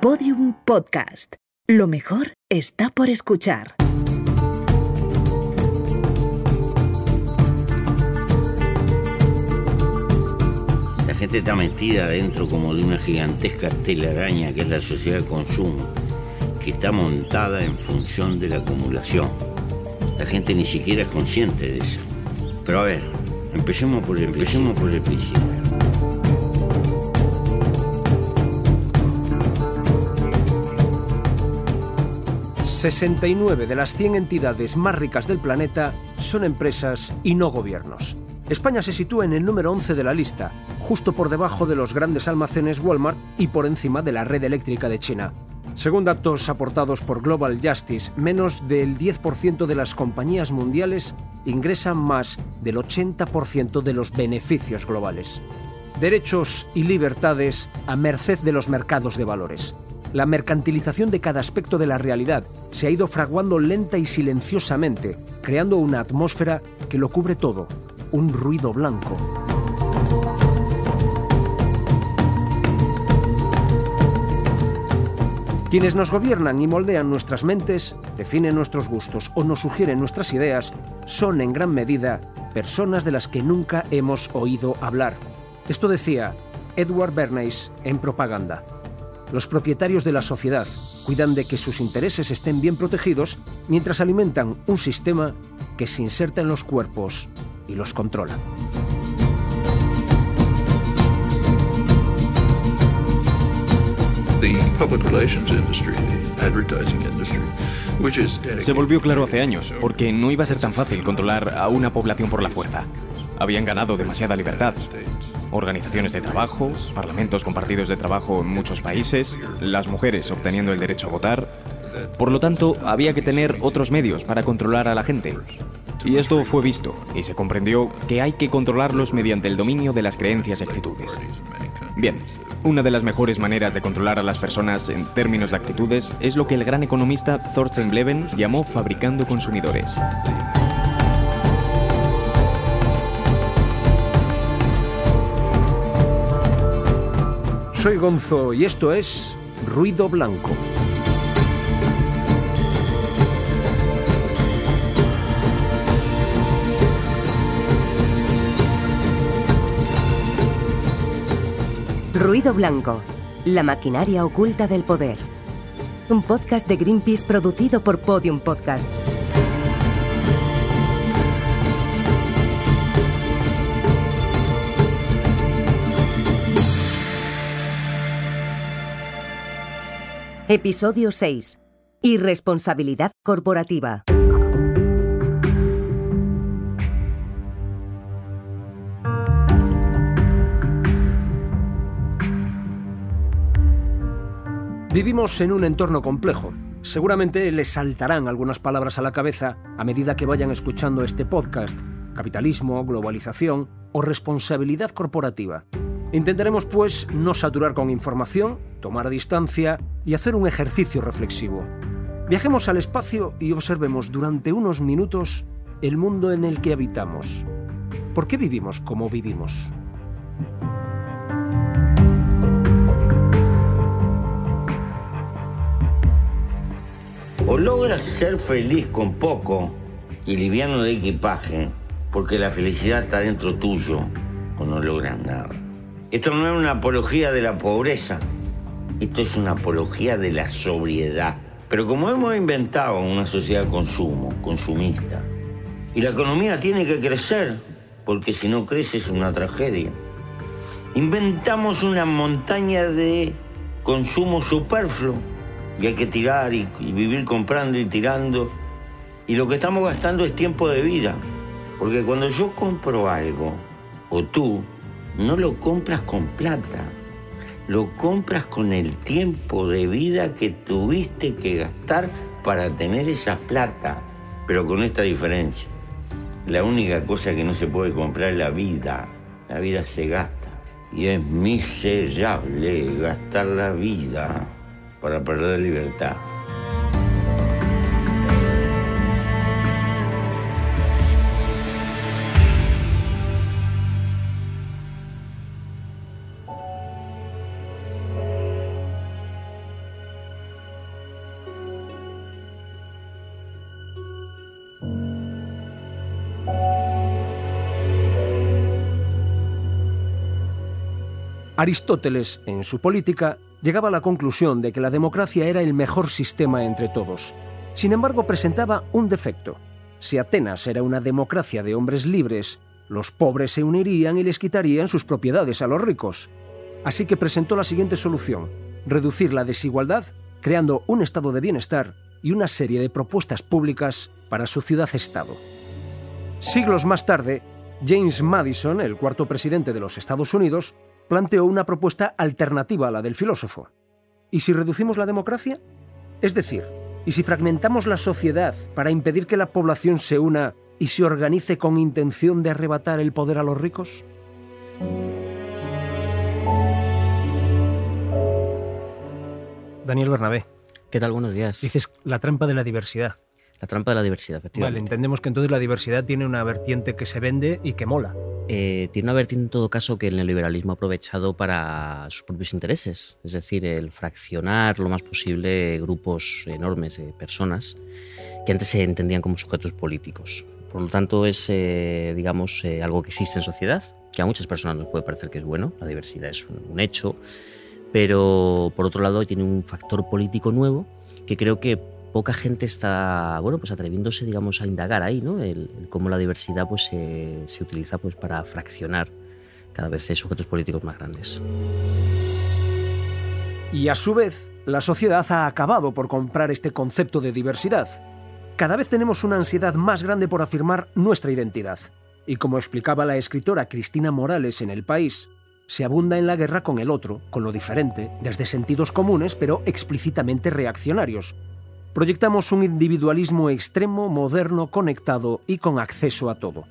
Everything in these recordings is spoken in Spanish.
Podium Podcast. Lo mejor está por escuchar. La gente está metida dentro como de una gigantesca telaraña que es la sociedad de consumo, que está montada en función de la acumulación. La gente ni siquiera es consciente de eso. Pero a ver, empecemos por el, empecemos por el principio. 69 de las 100 entidades más ricas del planeta son empresas y no gobiernos. España se sitúa en el número 11 de la lista, justo por debajo de los grandes almacenes Walmart y por encima de la red eléctrica de China. Según datos aportados por Global Justice, menos del 10% de las compañías mundiales ingresan más del 80% de los beneficios globales. Derechos y libertades a merced de los mercados de valores. La mercantilización de cada aspecto de la realidad se ha ido fraguando lenta y silenciosamente, creando una atmósfera que lo cubre todo, un ruido blanco. Quienes nos gobiernan y moldean nuestras mentes, definen nuestros gustos o nos sugieren nuestras ideas, son en gran medida personas de las que nunca hemos oído hablar. Esto decía Edward Bernays en Propaganda. Los propietarios de la sociedad cuidan de que sus intereses estén bien protegidos mientras alimentan un sistema que se inserta en los cuerpos y los controla. Se volvió claro hace años, porque no iba a ser tan fácil controlar a una población por la fuerza. Habían ganado demasiada libertad. Organizaciones de trabajo, parlamentos con partidos de trabajo en muchos países, las mujeres obteniendo el derecho a votar. Por lo tanto, había que tener otros medios para controlar a la gente. Y esto fue visto, y se comprendió que hay que controlarlos mediante el dominio de las creencias y actitudes. Bien, una de las mejores maneras de controlar a las personas en términos de actitudes es lo que el gran economista Thorsten Bleven llamó fabricando consumidores. Soy Gonzo y esto es Ruido Blanco. Ruido Blanco, la maquinaria oculta del poder. Un podcast de Greenpeace producido por Podium Podcast. Episodio 6. Irresponsabilidad corporativa. Vivimos en un entorno complejo. Seguramente les saltarán algunas palabras a la cabeza a medida que vayan escuchando este podcast. Capitalismo, globalización o responsabilidad corporativa. Intentaremos, pues, no saturar con información, tomar distancia y hacer un ejercicio reflexivo. Viajemos al espacio y observemos durante unos minutos el mundo en el que habitamos. ¿Por qué vivimos como vivimos? O logras ser feliz con poco y liviano de equipaje, porque la felicidad está dentro tuyo, o no logras nada. Esto no es una apología de la pobreza, esto es una apología de la sobriedad. Pero como hemos inventado una sociedad de consumo, consumista, y la economía tiene que crecer, porque si no crece es una tragedia, inventamos una montaña de consumo superfluo y hay que tirar y, y vivir comprando y tirando. Y lo que estamos gastando es tiempo de vida, porque cuando yo compro algo, o tú, no lo compras con plata, lo compras con el tiempo de vida que tuviste que gastar para tener esa plata, pero con esta diferencia. La única cosa que no se puede comprar es la vida. La vida se gasta. Y es miserable gastar la vida para perder libertad. Aristóteles, en su política, llegaba a la conclusión de que la democracia era el mejor sistema entre todos. Sin embargo, presentaba un defecto. Si Atenas era una democracia de hombres libres, los pobres se unirían y les quitarían sus propiedades a los ricos. Así que presentó la siguiente solución, reducir la desigualdad creando un estado de bienestar y una serie de propuestas públicas para su ciudad-estado. Siglos más tarde, James Madison, el cuarto presidente de los Estados Unidos, planteó una propuesta alternativa a la del filósofo. ¿Y si reducimos la democracia? Es decir, ¿y si fragmentamos la sociedad para impedir que la población se una y se organice con intención de arrebatar el poder a los ricos? Daniel Bernabé. ¿Qué tal? Buenos días. Dices la trampa de la diversidad. La trampa de la diversidad, efectivamente. Vale, entendemos que entonces la diversidad tiene una vertiente que se vende y que mola. Eh, tiene una vertiente en todo caso que el neoliberalismo ha aprovechado para sus propios intereses, es decir, el fraccionar lo más posible grupos enormes de personas que antes se entendían como sujetos políticos. Por lo tanto, es, eh, digamos, eh, algo que existe en sociedad, que a muchas personas nos puede parecer que es bueno, la diversidad es un, un hecho, pero por otro lado tiene un factor político nuevo que creo que poca gente está bueno pues atreviéndose digamos a indagar ahí no el, cómo la diversidad pues se, se, utiliza pues para fraccionar cada vez sujetos políticos más grandes. Y a su vez la sociedad ha acabado por comprar este concepto de diversidad. Cada vez tenemos una ansiedad más grande por afirmar nuestra identidad. Y como explicaba la escritora Cristina Morales en El País se abunda en la guerra con el otro, con lo diferente, desde sentidos comunes pero explícitamente reaccionarios. Proyectamos un individualismo extremo, moderno, conectado y con acceso a todo.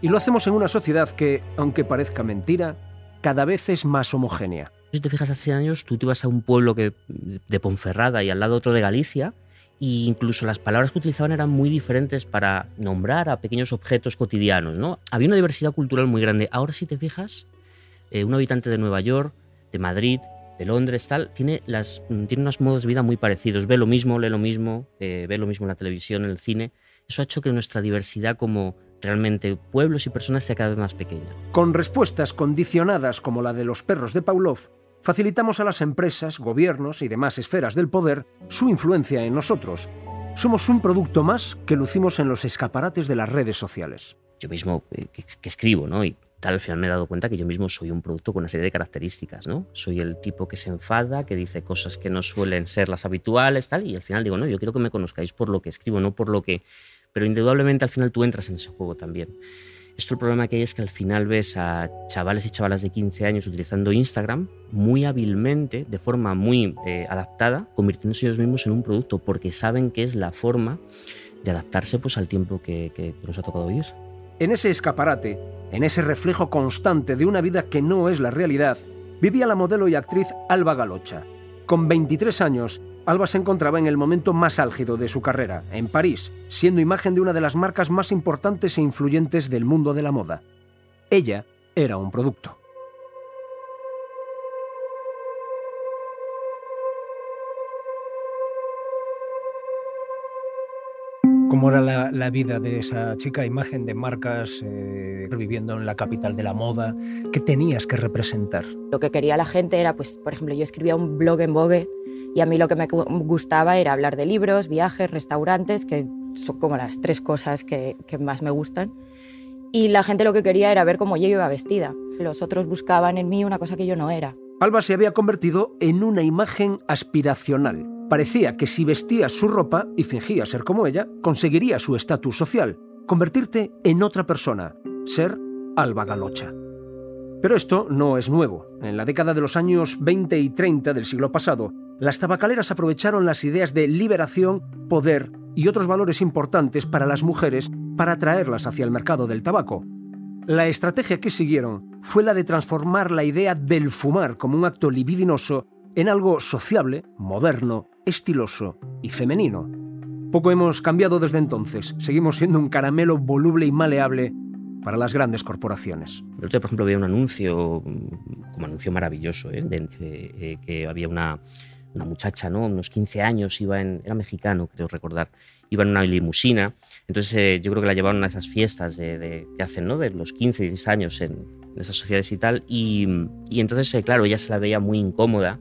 Y lo hacemos en una sociedad que, aunque parezca mentira, cada vez es más homogénea. Si te fijas, hace años tú te ibas a un pueblo de Ponferrada y al lado otro de Galicia, e incluso las palabras que utilizaban eran muy diferentes para nombrar a pequeños objetos cotidianos. ¿no? Había una diversidad cultural muy grande. Ahora, si te fijas, eh, un habitante de Nueva York, de Madrid, de Londres, tal, tiene, las, tiene unos modos de vida muy parecidos. Ve lo mismo, lee lo mismo, eh, ve lo mismo en la televisión, en el cine. Eso ha hecho que nuestra diversidad como realmente pueblos y personas sea cada vez más pequeña. Con respuestas condicionadas como la de los perros de Pavlov, facilitamos a las empresas, gobiernos y demás esferas del poder su influencia en nosotros. Somos un producto más que lucimos en los escaparates de las redes sociales. Yo mismo eh, que, que escribo, ¿no? Y tal, al final me he dado cuenta que yo mismo soy un producto con una serie de características, ¿no? Soy el tipo que se enfada, que dice cosas que no suelen ser las habituales, tal, y al final digo, no, yo quiero que me conozcáis por lo que escribo, no por lo que... Pero indudablemente al final tú entras en ese juego también. Esto el problema que hay es que al final ves a chavales y chavalas de 15 años utilizando Instagram muy hábilmente, de forma muy eh, adaptada, convirtiéndose ellos mismos en un producto, porque saben que es la forma de adaptarse pues, al tiempo que, que nos ha tocado vivir. En ese escaparate, en ese reflejo constante de una vida que no es la realidad, vivía la modelo y actriz Alba Galocha. Con 23 años, Alba se encontraba en el momento más álgido de su carrera, en París, siendo imagen de una de las marcas más importantes e influyentes del mundo de la moda. Ella era un producto. Cómo era la, la, vida de esa chica, imagen de marcas, eh, viviendo en la capital de la moda, ¿qué tenías que representar? Lo que quería la gente era, pues, por ejemplo, yo escribía un blog en Vogue y a mí lo que me gustaba era hablar de libros, viajes, restaurantes, que son como las tres cosas que, que más me gustan. Y la gente lo que quería era ver cómo yo iba vestida. Los otros buscaban en mí una cosa que yo no era. Alba se había convertido en una imagen aspiracional Parecía que si vestías su ropa y fingías ser como ella, conseguiría su estatus social, convertirte en otra persona, ser Alba Galocha. Pero esto no es nuevo. En la década de los años 20 y 30 del siglo pasado, las tabacaleras aprovecharon las ideas de liberación, poder y otros valores importantes para las mujeres para atraerlas hacia el mercado del tabaco. La estrategia que siguieron fue la de transformar la idea del fumar como un acto libidinoso en algo sociable, moderno, estiloso y femenino. Poco hemos cambiado desde entonces. Seguimos siendo un caramelo voluble y maleable para las grandes corporaciones. El otro día, por ejemplo, había un anuncio, como anuncio maravilloso, ¿eh? de, eh, que había una, una muchacha, ¿no? Unos 15 años, iba en, era mexicano, creo recordar, iba en una limusina. Entonces eh, yo creo que la llevaron a esas fiestas de, que hacen, ¿no? De los 15, 16 años en, esas sociedades y tal. Y, y entonces, eh, claro, ella se la veía muy incómoda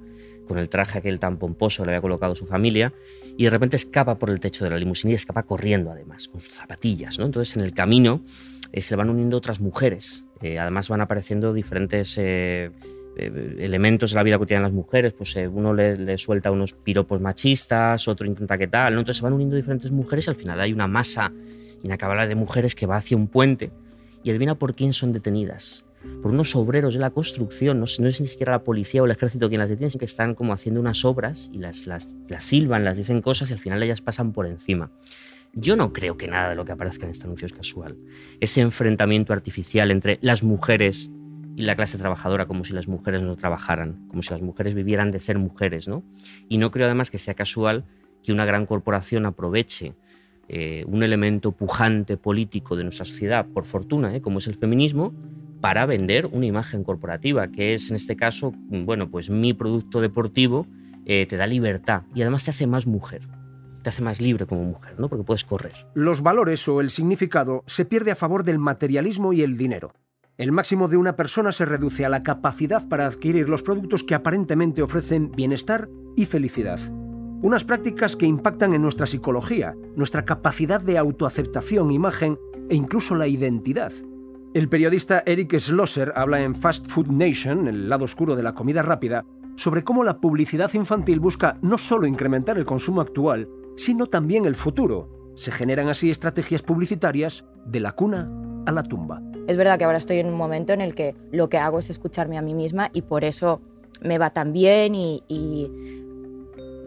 con el traje aquel tan pomposo le había colocado su familia y de repente escapa por el techo de la limusina y escapa corriendo además, con sus zapatillas, ¿no? Entonces en el camino eh, se van uniendo otras mujeres, además van apareciendo diferentes eh, elementos de la vida cotidiana de las mujeres, pues eh, uno le, suelta unos piropos machistas, otro intenta que tal, entonces se van uniendo diferentes mujeres y al final hay una masa inacabable de mujeres que va hacia un puente y adivina por quién son detenidas. Por unos obreros de la construcción, no, no es ni siquiera la policía o el ejército quien las detiene, sino que están como haciendo unas obras y las, silban, las dicen cosas y al final ellas pasan por encima. Yo no creo que nada de lo que aparezca en este anuncio es casual. Ese enfrentamiento artificial entre las mujeres y la clase trabajadora como si las mujeres no trabajaran, como si las mujeres vivieran de ser mujeres, ¿no? Y no creo además que sea casual que una gran corporación aproveche eh, un elemento pujante político de nuestra sociedad, por fortuna, ¿eh? como es el feminismo, para vender una imagen corporativa, que es en este caso, bueno, pues mi producto deportivo eh, te da libertad y además te hace más mujer te hace más libre como mujer, ¿no? Porque puedes correr. Los valores o el significado se pierde a favor del materialismo y el dinero. El máximo de una persona se reduce a la capacidad para adquirir los productos que aparentemente ofrecen bienestar y felicidad. Unas prácticas que impactan en nuestra psicología, nuestra capacidad de autoaceptación, imagen e incluso la identidad. El periodista Eric Schlosser habla en Fast Food Nation, el lado oscuro de la comida rápida, sobre cómo la publicidad infantil busca no solo incrementar el consumo actual, sino también el futuro. Se generan así estrategias publicitarias de la cuna a la tumba. Es verdad que ahora estoy en un momento en el que lo que hago es escucharme a mí misma y por eso me va tan bien y,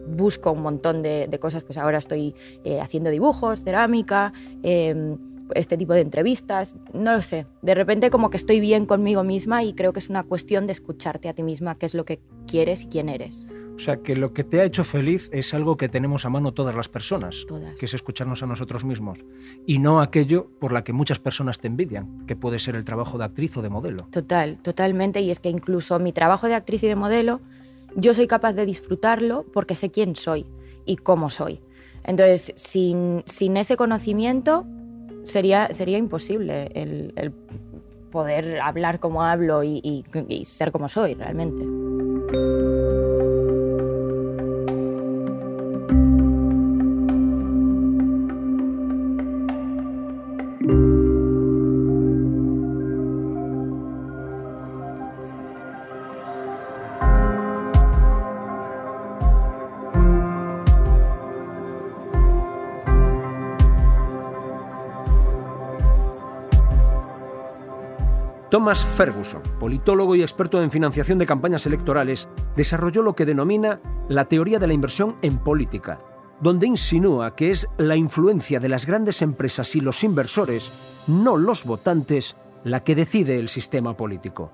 busco un montón de, cosas. Pues ahora estoy eh, haciendo dibujos, cerámica, em, este tipo de entrevistas, no lo sé. De repente como que estoy bien conmigo misma y creo que es una cuestión de escucharte a ti misma, qué es lo que quieres y quién eres. O sea, que lo que te ha hecho feliz es algo que tenemos a mano todas las personas, que es escucharnos a nosotros mismos, y no aquello por la que muchas personas te envidian, que puede ser el trabajo de actriz o de modelo. Total, totalmente, y es que incluso mi trabajo de actriz y de modelo, yo soy capaz de disfrutarlo porque sé quién soy y cómo soy. Entonces, sin, sin ese conocimiento, sería, sería imposible el, poder hablar como hablo y ser como soy realmente. Thomas Ferguson, politólogo y experto en financiación de campañas electorales, desarrolló lo que denomina la teoría de la inversión en política, donde insinúa que es la influencia de las grandes empresas y los inversores, no los votantes, la que decide el sistema político.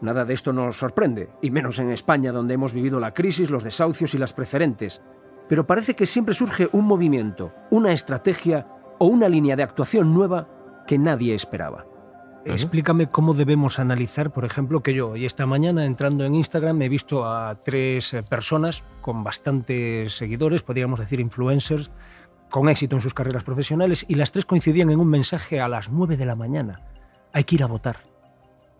Nada de esto nos sorprende, y menos en España, donde hemos vivido la crisis, los desahucios y las preferentes. Pero parece que siempre surge un movimiento, una estrategia o una línea de actuación nueva que nadie esperaba. Explícame cómo debemos analizar, por ejemplo, que yo y esta mañana entrando en Instagram he visto a tres eh, personas con bastantes seguidores, podríamos decir influencers, con éxito en sus carreras profesionales y las tres coincidían en un mensaje a las 9 de la mañana. Hay que ir a votar.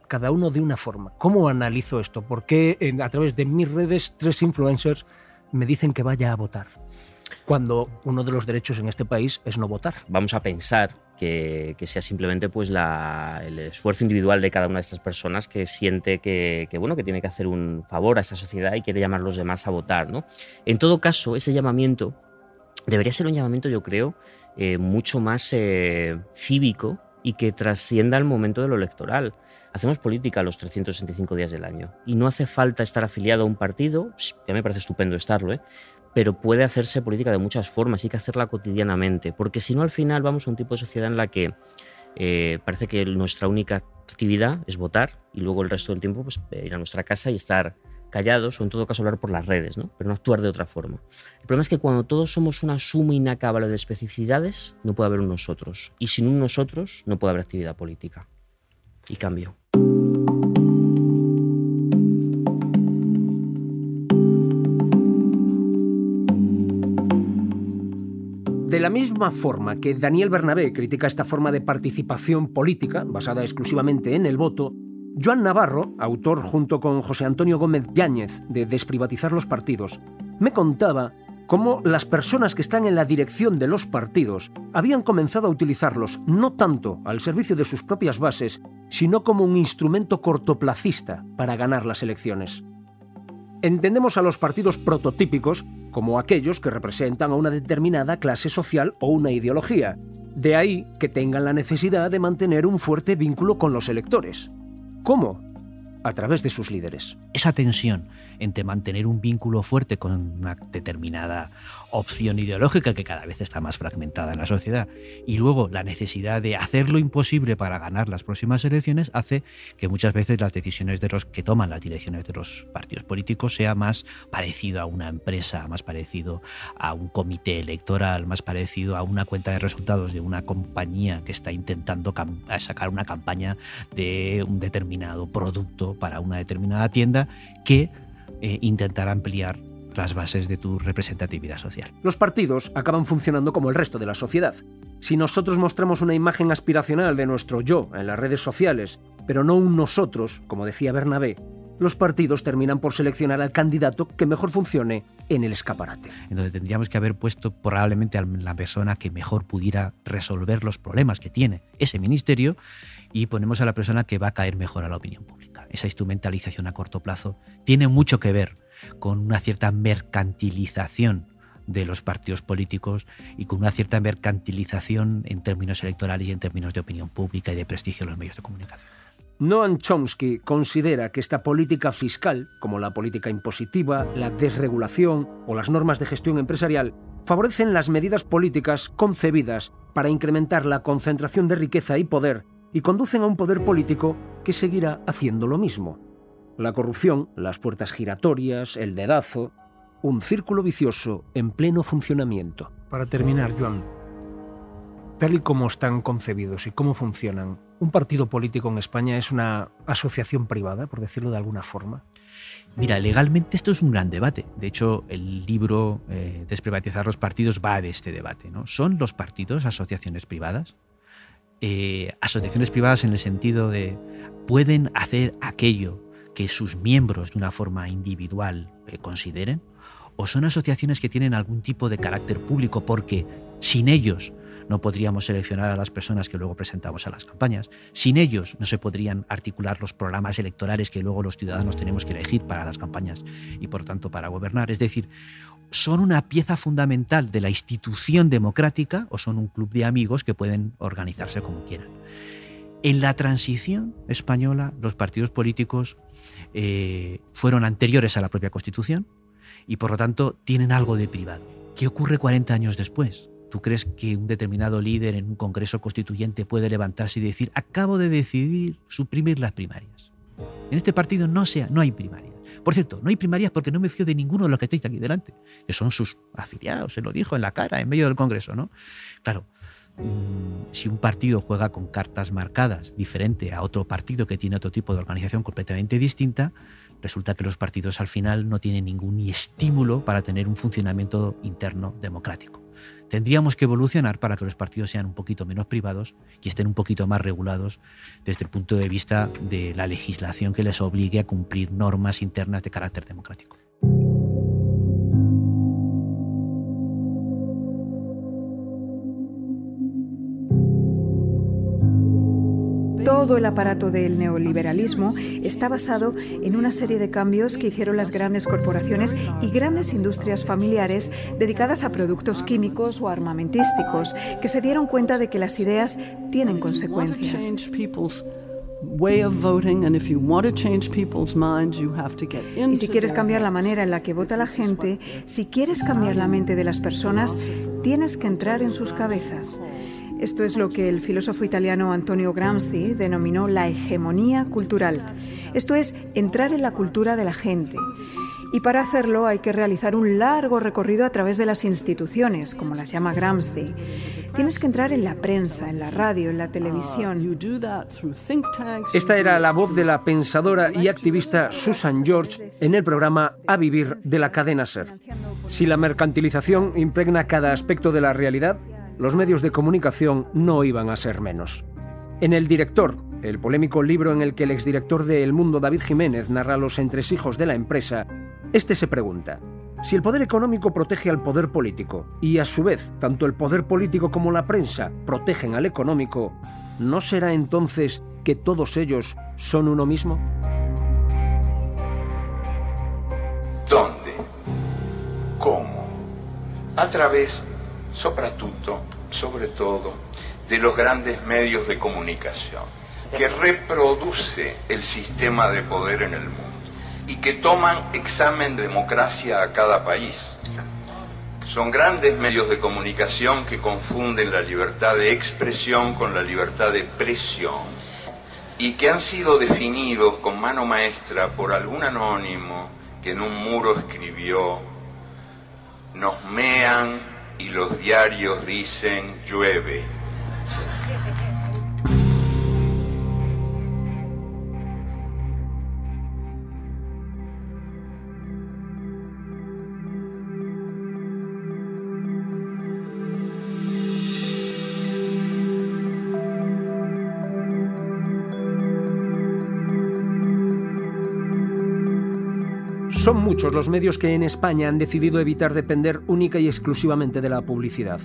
Cada uno de una forma. ¿Cómo analizo esto? ¿Por qué a través de mis redes tres influencers me dicen que vaya a votar? Cuando uno de los derechos en este país es no votar. Vamos a pensar que, sea simplemente pues el esfuerzo individual de cada una de estas personas que siente que, bueno, que tiene que hacer un favor a esta sociedad y quiere llamar a los demás a votar. ¿no? En todo caso, ese llamamiento debería ser un llamamiento, yo creo, eh, mucho más eh, cívico y que trascienda el momento de lo electoral. Hacemos política los 365 días del año y no hace falta estar afiliado a un partido, ya me parece estupendo estarlo, ¿eh? Pero puede hacerse política de muchas formas, hay que hacerla cotidianamente, porque si no al final vamos a un tipo de sociedad en la que eh, parece que nuestra única actividad es votar y luego el resto del tiempo pues, ir a nuestra casa y estar callados o en todo caso hablar por las redes, ¿no? pero no actuar de otra forma. El problema es que cuando todos somos una suma inacabable de especificidades, no puede haber un nosotros. Y sin un nosotros no puede haber actividad política. Y cambio. La misma forma que Daniel Bernabé critica esta forma de participación política, basada exclusivamente en el voto, Joan Navarro, autor junto con José Antonio Gómez Yáñez de Desprivatizar los partidos, me contaba cómo las personas que están en la dirección de los partidos habían comenzado a utilizarlos no tanto al servicio de sus propias bases, sino como un instrumento cortoplacista para ganar las elecciones. Entendemos a los partidos prototípicos como aquellos que representan a una determinada clase social o una ideología. De ahí que tengan la necesidad de mantener un fuerte vínculo con los electores. ¿Cómo? A través de sus líderes. Esa tensión entre mantener un vínculo fuerte con una determinada opción ideológica que cada vez está más fragmentada en la sociedad. Y luego la necesidad de hacer lo imposible para ganar las próximas elecciones hace que muchas veces las decisiones de los que toman las direcciones de los partidos políticos sea más parecido a una empresa, más parecido a un comité electoral, más parecido a una cuenta de resultados de una compañía que está intentando sacar una campaña de un determinado producto para una determinada tienda que eh, intentar ampliar las bases de tu representatividad social. Los partidos acaban funcionando como el resto de la sociedad. Si nosotros mostramos una imagen aspiracional de nuestro yo en las redes sociales, pero no un nosotros, como decía Bernabé, los partidos terminan por seleccionar al candidato que mejor funcione en el escaparate. Entonces tendríamos que haber puesto probablemente a la persona que mejor pudiera resolver los problemas que tiene ese ministerio y ponemos a la persona que va a caer mejor a la opinión pública esa instrumentalización a corto plazo, tiene mucho que ver con una cierta mercantilización de los partidos políticos y con una cierta mercantilización en términos electorales y en términos de opinión pública y de prestigio en los medios de comunicación. Noam Chomsky considera que esta política fiscal, como la política impositiva, la desregulación o las normas de gestión empresarial, favorecen las medidas políticas concebidas para incrementar la concentración de riqueza y poder y conducen a un poder político que seguirá haciendo lo mismo. La corrupción, las puertas giratorias, el dedazo, un círculo vicioso en pleno funcionamiento. Para terminar, Joan, tal y como están concebidos y cómo funcionan, ¿un partido político en España es una asociación privada, por decirlo de alguna forma? Mira, legalmente esto es un gran debate. De hecho, el libro eh, Desprivatizar los partidos va de este debate. ¿no? ¿Son los partidos asociaciones privadas? Eh, asociaciones privadas en el sentido de pueden hacer aquello que sus miembros de una forma individual eh, consideren, o son asociaciones que tienen algún tipo de carácter público porque sin ellos no podríamos seleccionar a las personas que luego presentamos a las campañas. Sin ellos no se podrían articular los programas electorales que luego los ciudadanos tenemos que elegir para las campañas y por tanto para gobernar. Es decir, son una pieza fundamental de la institución democrática o son un club de amigos que pueden organizarse como quieran. En la transición española, los partidos políticos eh, fueron anteriores a la propia Constitución y por lo tanto tienen algo de privado. ¿Qué ocurre 40 años después? ¿Tú crees que un determinado líder en un Congreso Constituyente puede levantarse y decir, acabo de decidir suprimir las primarias? En este partido no, sea, no hay primarias. Por cierto, no hay primarias porque no me fío de ninguno de los que estáis aquí delante, que son sus afiliados, se lo dijo en la cara, en medio del Congreso, ¿no? Claro, mm, si un partido juega con cartas marcadas diferente a otro partido que tiene otro tipo de organización completamente distinta, resulta que los partidos al final no tienen ningún estímulo para tener un funcionamiento interno democrático. Tendríamos que evolucionar para que los partidos sean un poquito menos privados y estén un poquito más regulados desde el punto de vista de la legislación que les obligue a cumplir normas internas de carácter democrático. Todo el aparato del neoliberalismo está basado en una serie de cambios que hicieron las grandes corporaciones y grandes industrias familiares dedicadas a productos químicos o armamentísticos, que se dieron cuenta de que las ideas tienen consecuencias. Y si quieres cambiar la manera en la que vota la gente, si quieres cambiar la mente de las personas, tienes que entrar en sus cabezas. Esto es lo que el filósofo italiano Antonio Gramsci denominó la hegemonía cultural. Esto es entrar en la cultura de la gente. Y para hacerlo hay que realizar un largo recorrido a través de las instituciones, como las llama Gramsci. Tienes que entrar en la prensa, en la radio, en la televisión. Esta era la voz de la pensadora y activista Susan George en el programa A Vivir de la cadena Ser. Si la mercantilización impregna cada aspecto de la realidad, los medios de comunicación no iban a ser menos. En El Director, el polémico libro en el que el exdirector de El Mundo David Jiménez narra los entresijos de la empresa, este se pregunta, si el poder económico protege al poder político y a su vez tanto el poder político como la prensa protegen al económico, ¿no será entonces que todos ellos son uno mismo? ¿Dónde? ¿Cómo? A través, soprattutto, sobre todo, de los grandes medios de comunicación, que reproduce el sistema de poder en el mundo y que toman examen de democracia a cada país. Son grandes medios de comunicación que confunden la libertad de expresión con la libertad de presión y que han sido definidos con mano maestra por algún anónimo que en un muro escribió, nos mean y los diarios dicen llueve. Muchos los medios que en España han decidido evitar depender única y exclusivamente de la publicidad.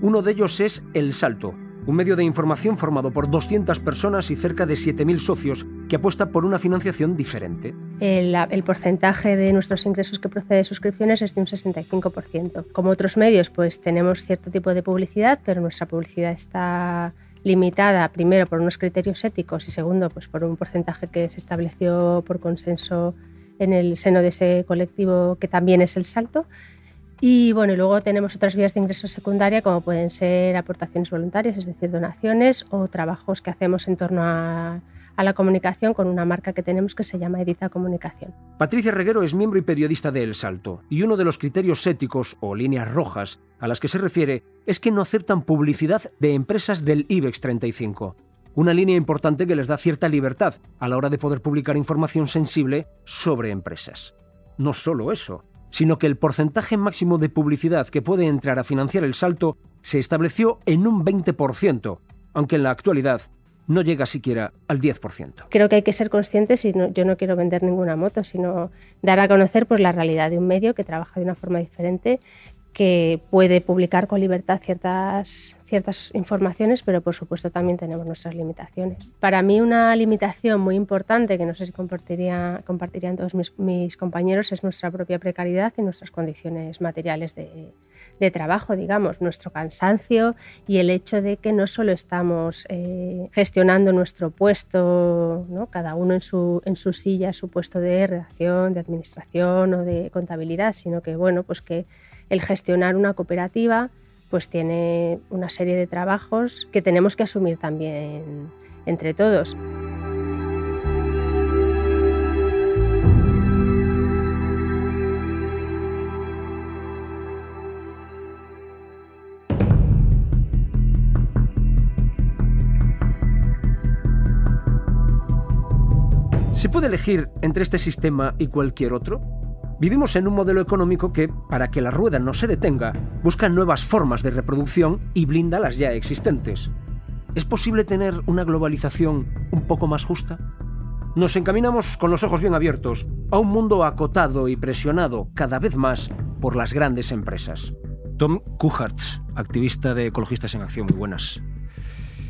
Uno de ellos es El Salto, un medio de información formado por 200 personas y cerca de 7.000 socios que apuesta por una financiación diferente. El, porcentaje de nuestros ingresos que procede de suscripciones es de un 65%. Como otros medios, pues tenemos cierto tipo de publicidad, pero nuestra publicidad está limitada primero por unos criterios éticos y segundo pues por un porcentaje que se estableció por consenso en el seno de ese colectivo que también es el salto. Y bueno, y luego tenemos otras vías de ingreso secundaria como pueden ser aportaciones voluntarias, es decir, donaciones o trabajos que hacemos en torno a, a la comunicación con una marca que tenemos que se llama Edita Comunicación. Patricia Reguero es miembro y periodista de El Salto, y uno de los criterios éticos o líneas rojas a las que se refiere es que no aceptan publicidad de empresas del IBEX 35 una línea importante que les da cierta libertad a la hora de poder publicar información sensible sobre empresas. No solo eso, sino que el porcentaje máximo de publicidad que puede entrar a financiar el salto se estableció en un 20%, aunque en la actualidad no llega siquiera al 10%. Creo que hay que ser conscientes y yo no quiero vender ninguna moto, sino dar a conocer pues, la realidad de un medio que trabaja de una forma diferente que puede publicar con libertad ciertas, ciertas informaciones, pero por supuesto también tenemos nuestras limitaciones. Para mí una limitación muy importante, que no sé si compartiría, compartirían todos mis, compañeros, es nuestra propia precariedad y nuestras condiciones materiales de, trabajo, digamos, nuestro cansancio y el hecho de que no solo estamos eh, gestionando nuestro puesto, ¿no? cada uno en su, en su silla, su puesto de redacción, de administración o de contabilidad, sino que, bueno, pues que el gestionar una cooperativa pues tiene una serie de trabajos que tenemos que asumir también entre todos. ¿Se puede elegir entre este sistema y cualquier otro? Vivimos en un modelo económico que, para que la rueda no se detenga, busca nuevas formas de reproducción y blinda las ya existentes. ¿Es posible tener una globalización un poco más justa? Nos encaminamos con los ojos bien abiertos a un mundo acotado y presionado cada vez más por las grandes empresas. Tom Kuhartz, activista de Ecologistas en Acción, muy buenas.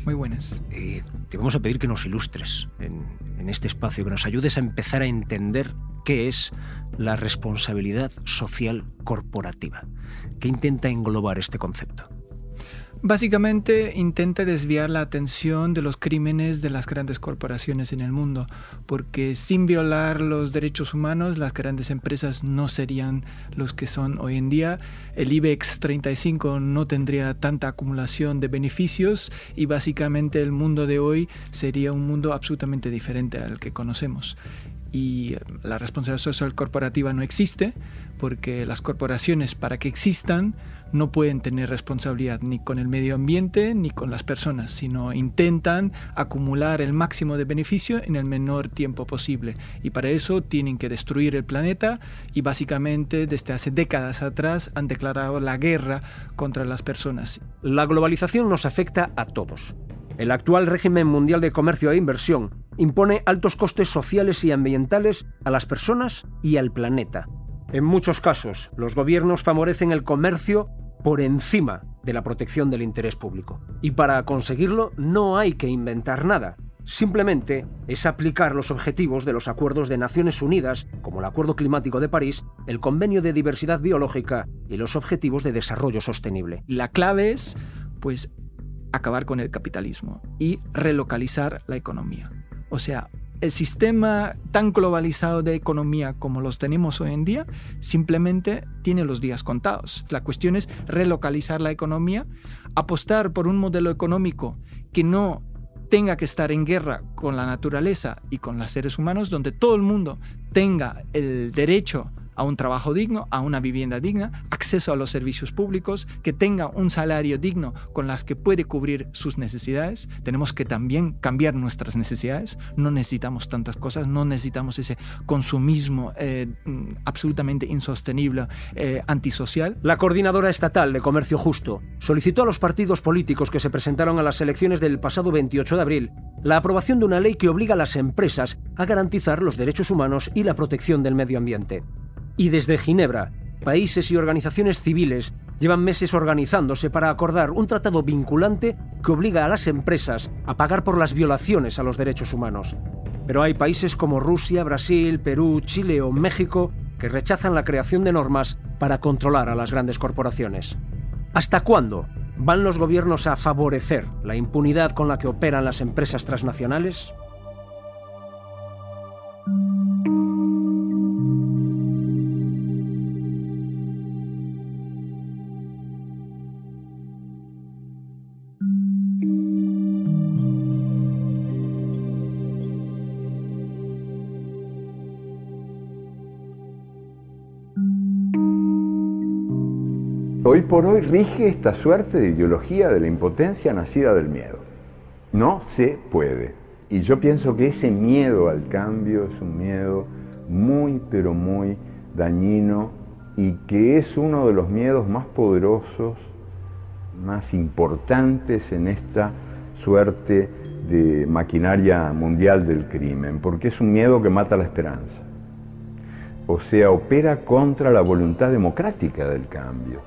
Muy buenas. Eh, te vamos a pedir que nos ilustres en, en este espacio, que nos ayudes a empezar a entender qué es la responsabilidad social corporativa. ¿Qué intenta englobar este concepto? Básicamente intenta desviar la atención de los crímenes de las grandes corporaciones en el mundo, porque sin violar los derechos humanos las grandes empresas no serían los que son hoy en día. El IBEX 35 no tendría tanta acumulación de beneficios y básicamente el mundo de hoy sería un mundo absolutamente diferente al que conocemos y la responsabilidad social corporativa no existe porque las corporaciones para que existan no pueden tener responsabilidad ni con el medio ambiente ni con las personas, sino intentan acumular el máximo de beneficio en el menor tiempo posible. Y para eso tienen que destruir el planeta y básicamente desde hace décadas atrás han declarado la guerra contra las personas. La globalización nos afecta a todos. El actual régimen mundial de comercio e inversión impone altos costes sociales y ambientales a las personas y al planeta. En muchos casos, los gobiernos favorecen el comercio por encima de la protección del interés público. Y para conseguirlo no hay que inventar nada. Simplemente es aplicar los objetivos de los acuerdos de Naciones Unidas, como el Acuerdo Climático de París, el Convenio de Diversidad Biológica y los Objetivos de Desarrollo Sostenible. La clave es, pues, acabar con el capitalismo y relocalizar la economía. O sea, el sistema tan globalizado de economía como los tenemos hoy en día simplemente tiene los días contados. La cuestión es relocalizar la economía, apostar por un modelo económico que no tenga que estar en guerra con la naturaleza y con los seres humanos, donde todo el mundo tenga el derecho a un trabajo digno, a una vivienda digna, acceso a los servicios públicos, que tenga un salario digno con las que puede cubrir sus necesidades. Tenemos que también cambiar nuestras necesidades. No necesitamos tantas cosas, no necesitamos ese consumismo eh, mm, absolutamente insostenible, eh, antisocial. La coordinadora estatal de Comercio Justo solicitó a los partidos políticos que se presentaron a las elecciones del pasado 28 de abril la aprobación de una ley que obliga a las empresas a garantizar los derechos humanos y la protección del medio ambiente. Y desde Ginebra, países y organizaciones civiles llevan meses organizándose para acordar un tratado vinculante que obliga a las empresas a pagar por las violaciones a los derechos humanos. Pero hay países como Rusia, Brasil, Perú, Chile o México que rechazan la creación de normas para controlar a las grandes corporaciones. ¿Hasta cuándo van los gobiernos a favorecer la impunidad con la que operan las empresas transnacionales? Hoy por hoy rige esta suerte de ideología de la impotencia nacida del miedo. No se puede. Y yo pienso que ese miedo al cambio es un miedo muy, pero muy dañino y que es uno de los miedos más poderosos, más importantes en esta suerte de maquinaria mundial del crimen, porque es un miedo que mata la esperanza. O sea, opera contra la voluntad democrática del cambio.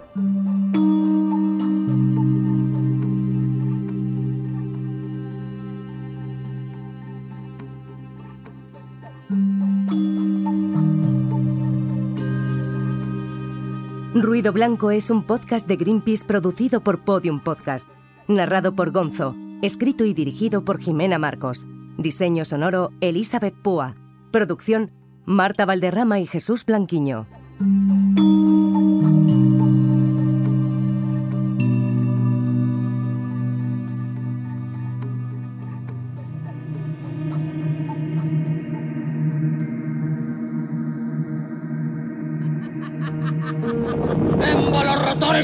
Ruido Blanco es un podcast de Greenpeace producido por Podium Podcast, narrado por Gonzo, escrito y dirigido por Jimena Marcos, diseño sonoro Elizabeth Púa, producción Marta Valderrama y Jesús Blanquiño.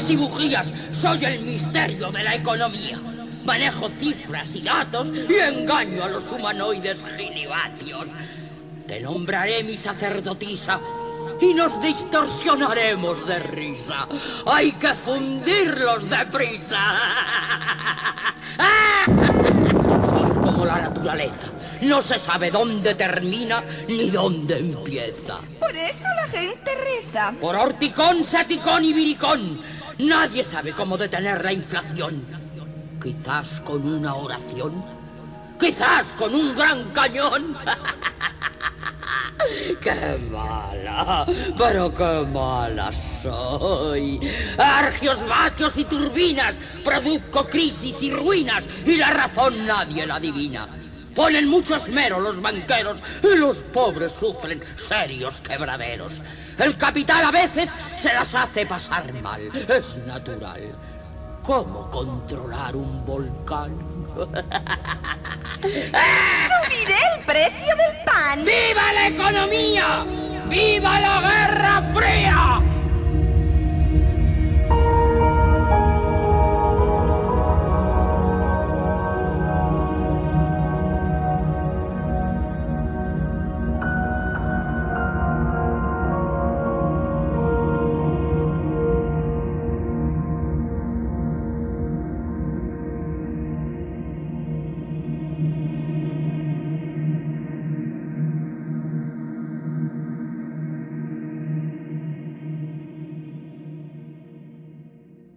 Y bujías, soy el misterio de la economía. Manejo cifras y datos y engaño a los humanoides gilibatios. Te nombraré mi sacerdotisa y nos distorsionaremos de risa. Hay que fundirlos deprisa. Soy como la naturaleza. No se sabe dónde termina ni dónde empieza. Por eso la gente reza. Por horticón, saticón y viricón. Nadie sabe cómo detener la inflación. Quizás con una oración. Quizás con un gran cañón. ¡Qué mala! ¡Pero qué mala soy! Argios, vatios y turbinas, produzco crisis y ruinas y la razón nadie la adivina. Ponen mucho esmero los banqueros y los pobres sufren serios quebraderos. El capital a veces se las hace pasar mal, es natural. ¿Cómo controlar un volcán? ¡Subiré el precio del pan! ¡Viva la economía! ¡Viva la Guerra Fría!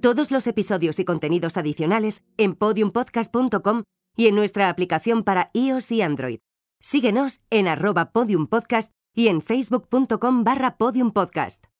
Todos los episodios y contenidos adicionales en podiumpodcast.com y en nuestra aplicación para iOS y Android. Síguenos en arroba podiumpodcast y en facebook.com barra podiumpodcast.